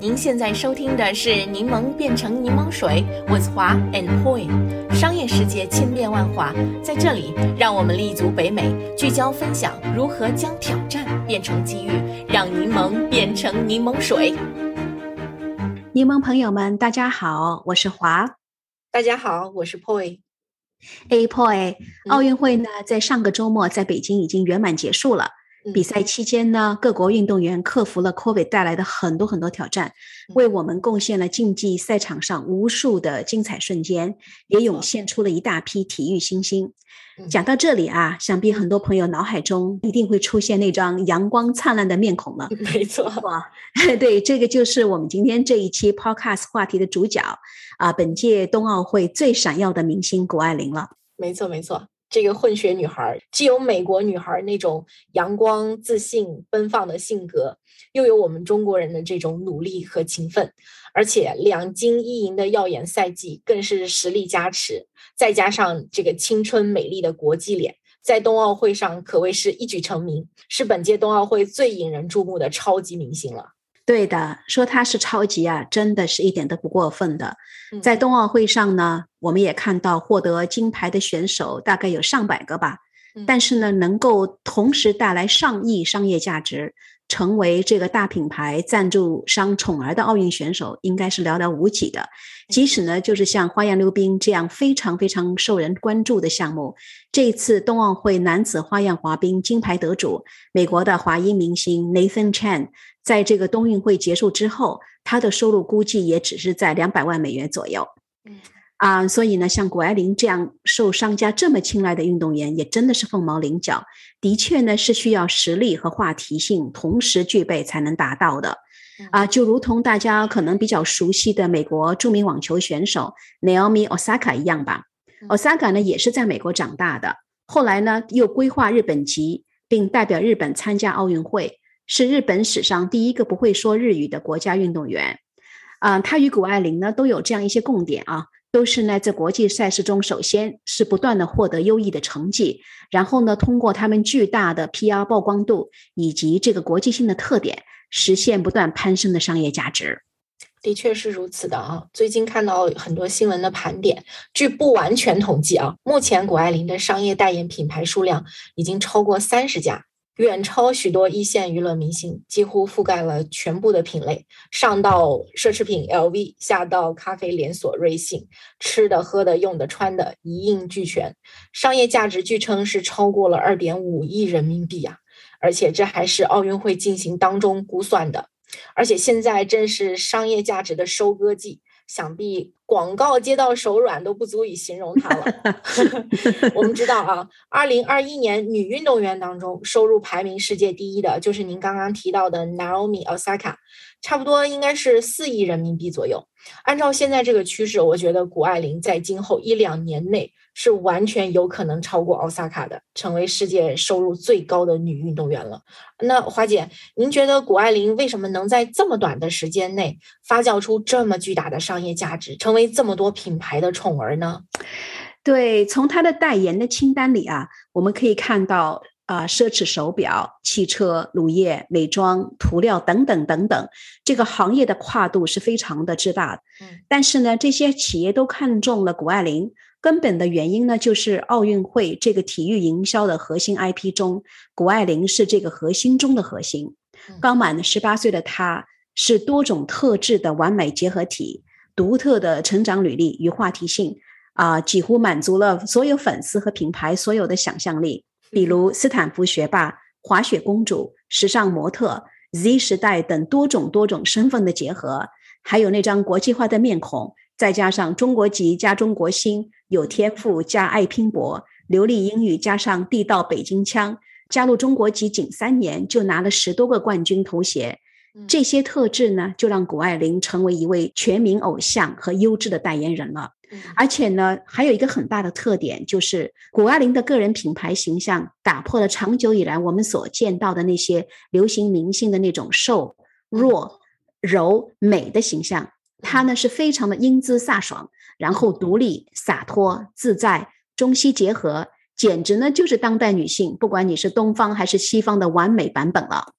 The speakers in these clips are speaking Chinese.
您现在收听的是《柠檬变成柠檬水》，with 华 and Poi。商业世界千变万化，在这里，让我们立足北美，聚焦分享如何将挑战变成机遇，让柠檬变成柠檬水。柠檬朋友们，大家好，我是华。大家好，我是 Poi。A Poi，奥运会呢，在上个周末在北京已经圆满结束了。比赛期间呢，各国运动员克服了 COVID 带来的很多很多挑战，为我们贡献了竞技赛场上无数的精彩瞬间，也涌现出了一大批体育新星。讲到这里啊，想必很多朋友脑海中一定会出现那张阳光灿烂的面孔了。没错，对，这个就是我们今天这一期 Podcast 话题的主角啊，本届冬奥会最闪耀的明星谷爱凌了。没错，没错。这个混血女孩既有美国女孩那种阳光、自信、奔放的性格，又有我们中国人的这种努力和勤奋，而且两金一银的耀眼赛季更是实力加持，再加上这个青春美丽的国际脸，在冬奥会上可谓是一举成名，是本届冬奥会最引人注目的超级明星了。对的，说他是超级啊，真的是一点都不过分的。在冬奥会上呢，我们也看到获得金牌的选手大概有上百个吧，但是呢，能够同时带来上亿商业价值。成为这个大品牌赞助商宠儿的奥运选手，应该是寥寥无几的。即使呢，就是像花样溜冰这样非常非常受人关注的项目，这一次冬奥会男子花样滑冰金牌得主，美国的华裔明星 Nathan Chen，在这个冬运会结束之后，他的收入估计也只是在两百万美元左右。嗯啊，所以呢，像谷爱凌这样受商家这么青睐的运动员，也真的是凤毛麟角。的确呢，是需要实力和话题性同时具备才能达到的。啊，就如同大家可能比较熟悉的美国著名网球选手 Naomi Osaka 一样吧。Osaka 呢，也是在美国长大的，后来呢，又规划日本籍，并代表日本参加奥运会，是日本史上第一个不会说日语的国家运动员。啊，他与谷爱凌呢，都有这样一些共点啊。都是呢，在国际赛事中，首先是不断的获得优异的成绩，然后呢，通过他们巨大的 PR 曝光度以及这个国际性的特点，实现不断攀升的商业价值。的确是如此的啊！最近看到很多新闻的盘点，据不完全统计啊，目前谷爱凌的商业代言品牌数量已经超过三十家。远超许多一线娱乐明星，几乎覆盖了全部的品类，上到奢侈品 LV，下到咖啡连锁瑞幸，吃的、喝的、用的、穿的，一应俱全。商业价值据称是超过了二点五亿人民币啊！而且这还是奥运会进行当中估算的，而且现在正是商业价值的收割季。想必广告接到手软都不足以形容它了。我们知道啊，二零二一年女运动员当中收入排名世界第一的就是您刚刚提到的 Naomi Osaka。差不多应该是四亿人民币左右。按照现在这个趋势，我觉得谷爱凌在今后一两年内是完全有可能超过奥萨卡的，成为世界收入最高的女运动员了。那华姐，您觉得谷爱凌为什么能在这么短的时间内发酵出这么巨大的商业价值，成为这么多品牌的宠儿呢？对，从她的代言的清单里啊，我们可以看到。啊，奢侈手表、汽车、乳业、美妆、涂料等等等等，这个行业的跨度是非常的之大的。嗯，但是呢，这些企业都看中了谷爱凌，根本的原因呢，就是奥运会这个体育营销的核心 IP 中，谷爱凌是这个核心中的核心。刚满十八岁的她，是多种特质的完美结合体，独特的成长履历与话题性啊，几乎满足了所有粉丝和品牌所有的想象力。比如斯坦福学霸、滑雪公主、时尚模特、Z 时代等多种多种身份的结合，还有那张国际化的面孔，再加上中国籍加中国心，有天赋加爱拼搏，流利英语加上地道北京腔，加入中国籍仅三年就拿了十多个冠军头衔，这些特质呢，就让谷爱凌成为一位全民偶像和优质的代言人了。而且呢，还有一个很大的特点，就是谷爱凌的个人品牌形象打破了长久以来我们所见到的那些流行明星的那种瘦、弱、柔、美的形象。她呢是非常的英姿飒爽，然后独立、洒脱、自在，中西结合，简直呢就是当代女性，不管你是东方还是西方的完美版本了。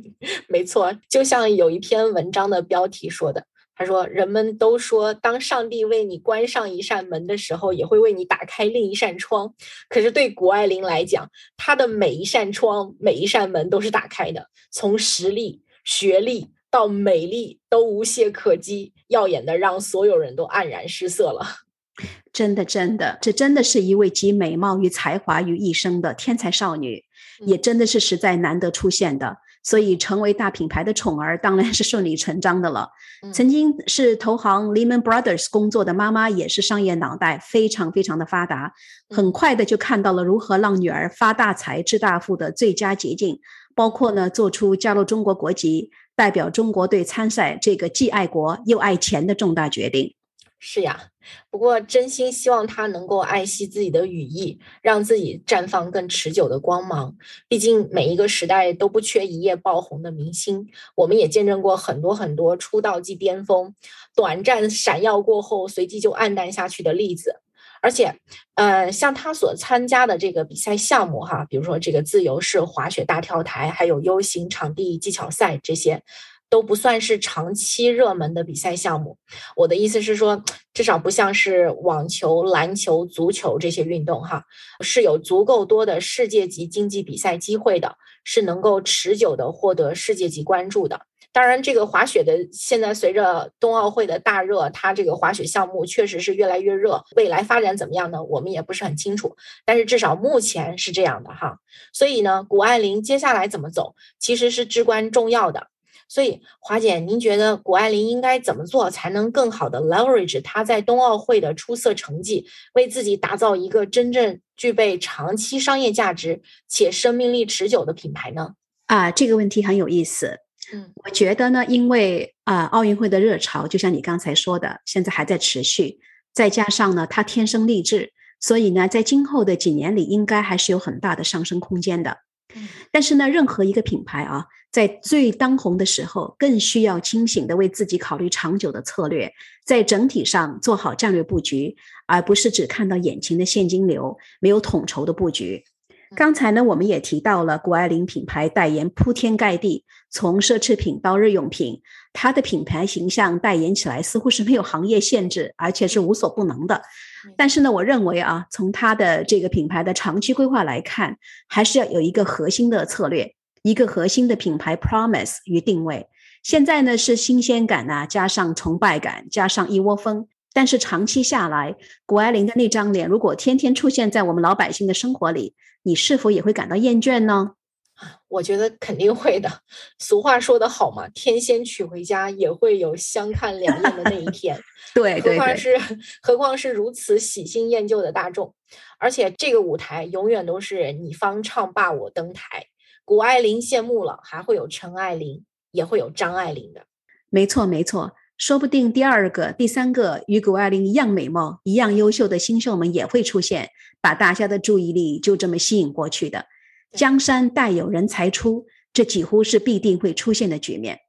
没错，就像有一篇文章的标题说的。他说：“人们都说，当上帝为你关上一扇门的时候，也会为你打开另一扇窗。可是对谷爱凌来讲，她的每一扇窗、每一扇门都是打开的，从实力、学历到美丽都无懈可击，耀眼的让所有人都黯然失色了。真的，真的，这真的是一位集美貌与才华于一身的天才少女，也真的是实在难得出现的。”所以，成为大品牌的宠儿当然是顺理成章的了。曾经是投行 Lehman Brothers 工作的妈妈，也是商业脑袋非常非常的发达，很快的就看到了如何让女儿发大财、致大富的最佳捷径，包括呢做出加入中国国籍、代表中国队参赛这个既爱国又爱钱的重大决定。是呀，不过真心希望他能够爱惜自己的羽翼，让自己绽放更持久的光芒。毕竟每一个时代都不缺一夜爆红的明星，我们也见证过很多很多出道即巅峰，短暂闪耀过后随即就黯淡下去的例子。而且，呃，像他所参加的这个比赛项目哈，比如说这个自由式滑雪大跳台，还有 U 型场地技巧赛这些。都不算是长期热门的比赛项目。我的意思是说，至少不像是网球、篮球、足球这些运动，哈，是有足够多的世界级竞技比赛机会的，是能够持久的获得世界级关注的。当然，这个滑雪的现在随着冬奥会的大热，它这个滑雪项目确实是越来越热。未来发展怎么样呢？我们也不是很清楚。但是至少目前是这样的哈。所以呢，谷爱凌接下来怎么走，其实是至关重要的。所以，华姐，您觉得谷爱凌应该怎么做才能更好的 leverage 她在冬奥会的出色成绩，为自己打造一个真正具备长期商业价值且生命力持久的品牌呢？啊，这个问题很有意思。嗯，我觉得呢，因为啊，奥运会的热潮就像你刚才说的，现在还在持续，再加上呢，她天生丽质，所以呢，在今后的几年里，应该还是有很大的上升空间的。但是呢，任何一个品牌啊，在最当红的时候，更需要清醒的为自己考虑长久的策略，在整体上做好战略布局，而不是只看到眼前的现金流，没有统筹的布局。刚才呢，我们也提到了谷爱凌品牌代言铺天盖地，从奢侈品到日用品，它的品牌形象代言起来似乎是没有行业限制，而且是无所不能的。但是呢，我认为啊，从它的这个品牌的长期规划来看，还是要有一个核心的策略，一个核心的品牌 promise 与定位。现在呢是新鲜感呐，加上崇拜感，加上一窝蜂。但是长期下来，谷爱凌的那张脸，如果天天出现在我们老百姓的生活里，你是否也会感到厌倦呢？我觉得肯定会的。俗话说得好嘛，天仙娶回家也会有相看两厌的那一天。对，何况是何况是如此喜新厌旧的大众，而且这个舞台永远都是你方唱罢我登台。谷爱凌谢幕了，还会有陈爱玲，也会有张爱玲的。没错，没错。说不定第二个、第三个与谷爱凌一样美貌、一样优秀的新秀们也会出现，把大家的注意力就这么吸引过去的。江山代有人才出，这几乎是必定会出现的局面。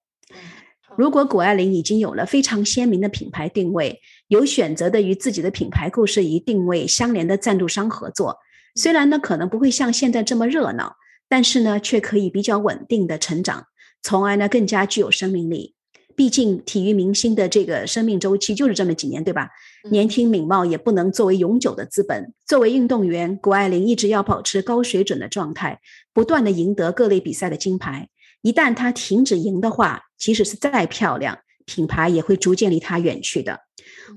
如果谷爱凌已经有了非常鲜明的品牌定位，有选择的与自己的品牌故事与定位相连的赞助商合作，虽然呢可能不会像现在这么热闹，但是呢却可以比较稳定的成长，从而呢更加具有生命力。毕竟，体育明星的这个生命周期就是这么几年，对吧？年轻美貌也不能作为永久的资本。作为运动员，谷爱凌一直要保持高水准的状态，不断的赢得各类比赛的金牌。一旦她停止赢的话，即使是再漂亮，品牌也会逐渐离她远去的。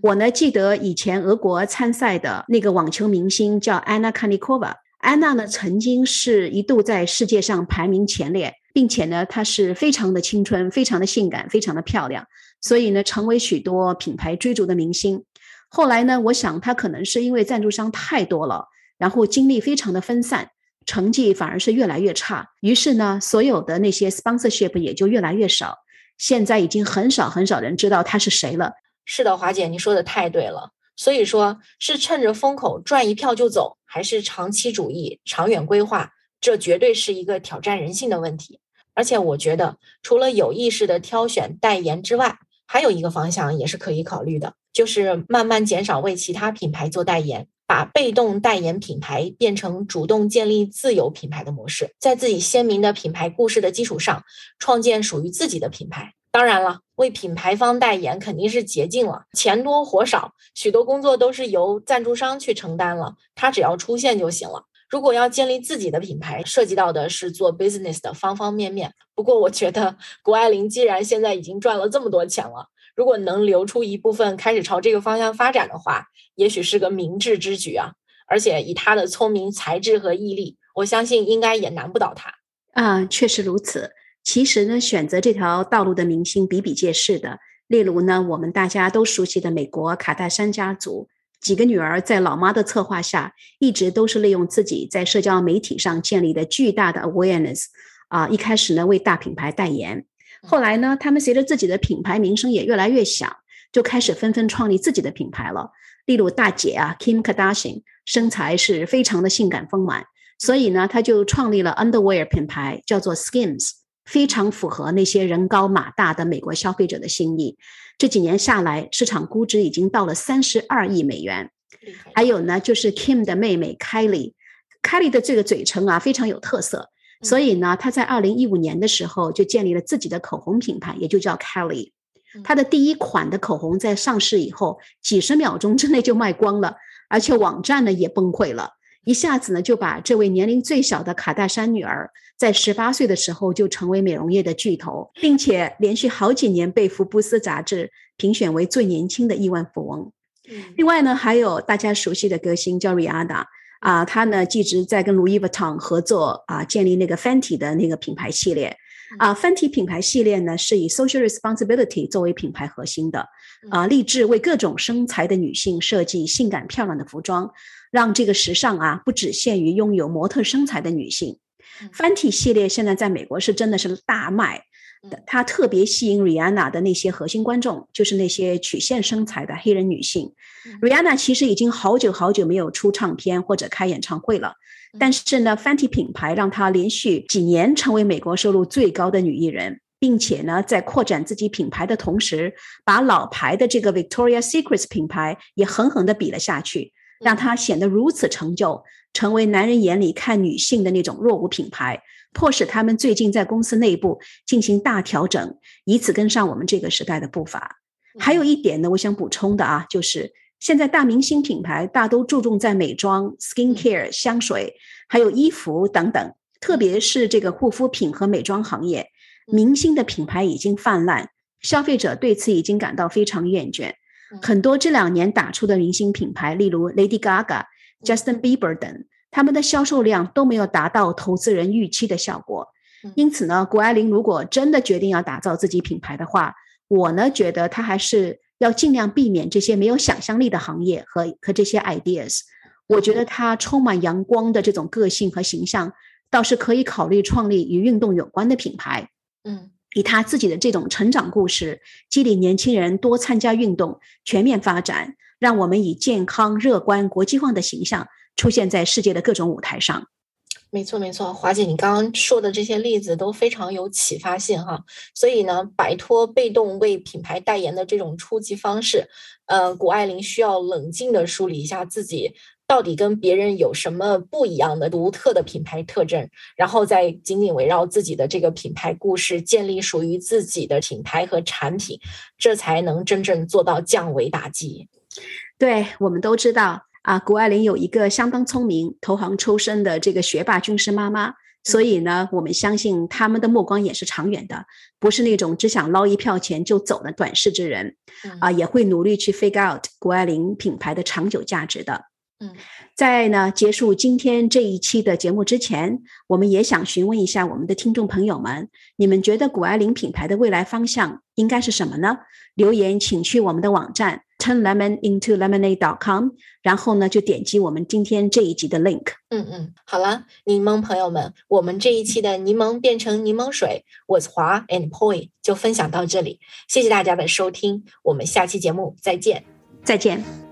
我呢，记得以前俄国参赛的那个网球明星叫安娜卡尼科娃，安娜呢曾经是一度在世界上排名前列。并且呢，她是非常的青春，非常的性感，非常的漂亮，所以呢，成为许多品牌追逐的明星。后来呢，我想她可能是因为赞助商太多了，然后精力非常的分散，成绩反而是越来越差。于是呢，所有的那些 sponsorship 也就越来越少。现在已经很少很少人知道她是谁了。是的，华姐，你说的太对了。所以说，是趁着风口赚一票就走，还是长期主义、长远规划？这绝对是一个挑战人性的问题。而且我觉得，除了有意识的挑选代言之外，还有一个方向也是可以考虑的，就是慢慢减少为其他品牌做代言，把被动代言品牌变成主动建立自有品牌的模式，在自己鲜明的品牌故事的基础上，创建属于自己的品牌。当然了，为品牌方代言肯定是捷径了，钱多活少，许多工作都是由赞助商去承担了，他只要出现就行了。如果要建立自己的品牌，涉及到的是做 business 的方方面面。不过，我觉得谷爱凌既然现在已经赚了这么多钱了，如果能留出一部分开始朝这个方向发展的话，也许是个明智之举啊。而且以她的聪明才智和毅力，我相信应该也难不倒她。啊，确实如此。其实呢，选择这条道路的明星比比皆是的。例如呢，我们大家都熟悉的美国卡戴珊家族。几个女儿在老妈的策划下，一直都是利用自己在社交媒体上建立的巨大的 awareness，啊，一开始呢为大品牌代言，后来呢，他们随着自己的品牌名声也越来越响，就开始纷纷创立自己的品牌了。例如大姐啊，Kim Kardashian，身材是非常的性感丰满，所以呢，她就创立了 underwear 品牌，叫做 Skims，非常符合那些人高马大的美国消费者的心意。这几年下来，市场估值已经到了三十二亿美元。还有呢，就是 Kim 的妹妹 Kylie，Kylie 的这个嘴唇啊非常有特色，所以呢，她在二零一五年的时候就建立了自己的口红品牌，也就叫 Kylie。她的第一款的口红在上市以后，几十秒钟之内就卖光了，而且网站呢也崩溃了。一下子呢，就把这位年龄最小的卡戴珊女儿，在十八岁的时候就成为美容业的巨头，并且连续好几年被福布斯杂志评选为最年轻的亿万富翁。另外呢，还有大家熟悉的歌星叫 Rihanna 啊，她呢一直在跟 Louis Vuitton 合作啊，建立那个 Fenty 的那个品牌系列啊。Fenty 品牌系列呢是以 social responsibility 作为品牌核心的啊，立志为各种身材的女性设计性感漂亮的服装。让这个时尚啊，不只限于拥有模特身材的女性。Fenty 系列现在在美国是真的是大卖，它特别吸引 Rihanna 的那些核心观众，就是那些曲线身材的黑人女性。Rihanna 其实已经好久好久没有出唱片或者开演唱会了，但是呢，Fenty 品牌让她连续几年成为美国收入最高的女艺人，并且呢，在扩展自己品牌的同时，把老牌的这个 Victoria's Secret 品牌也狠狠地比了下去。让她显得如此成就，成为男人眼里看女性的那种弱无品牌，迫使他们最近在公司内部进行大调整，以此跟上我们这个时代的步伐。还有一点呢，我想补充的啊，就是现在大明星品牌大都注重在美妆、skin care、香水，还有衣服等等，特别是这个护肤品和美妆行业，明星的品牌已经泛滥，消费者对此已经感到非常厌倦。很多这两年打出的明星品牌，例如 Lady Gaga、Justin Bieber 等，他们的销售量都没有达到投资人预期的效果。因此呢，谷爱凌如果真的决定要打造自己品牌的话，我呢觉得她还是要尽量避免这些没有想象力的行业和和这些 ideas。我觉得她充满阳光的这种个性和形象，倒是可以考虑创立与运动有关的品牌。嗯。以他自己的这种成长故事，激励年轻人多参加运动，全面发展，让我们以健康、乐观、国际化的形象出现在世界的各种舞台上。没错，没错，华姐，你刚刚说的这些例子都非常有启发性哈。所以呢，摆脱被动为品牌代言的这种初级方式，呃，谷爱凌需要冷静的梳理一下自己。到底跟别人有什么不一样的独特的品牌特征，然后再紧紧围绕自己的这个品牌故事，建立属于自己的品牌和产品，这才能真正做到降维打击。对我们都知道啊，谷爱凌有一个相当聪明、投行出身的这个学霸军师妈妈，所以呢，我们相信他们的目光也是长远的，不是那种只想捞一票钱就走的短视之人啊，也会努力去 figure out 谷爱凌品牌的长久价值的。嗯，在呢结束今天这一期的节目之前，我们也想询问一下我们的听众朋友们，你们觉得谷爱凌品牌的未来方向应该是什么呢？留言请去我们的网站 turnlemonintolemonade.com，然后呢就点击我们今天这一集的 link。嗯嗯，好了，柠檬朋友们，我们这一期的柠檬变成柠檬水，was 华 and poi 就分享到这里，谢谢大家的收听，我们下期节目再见，再见。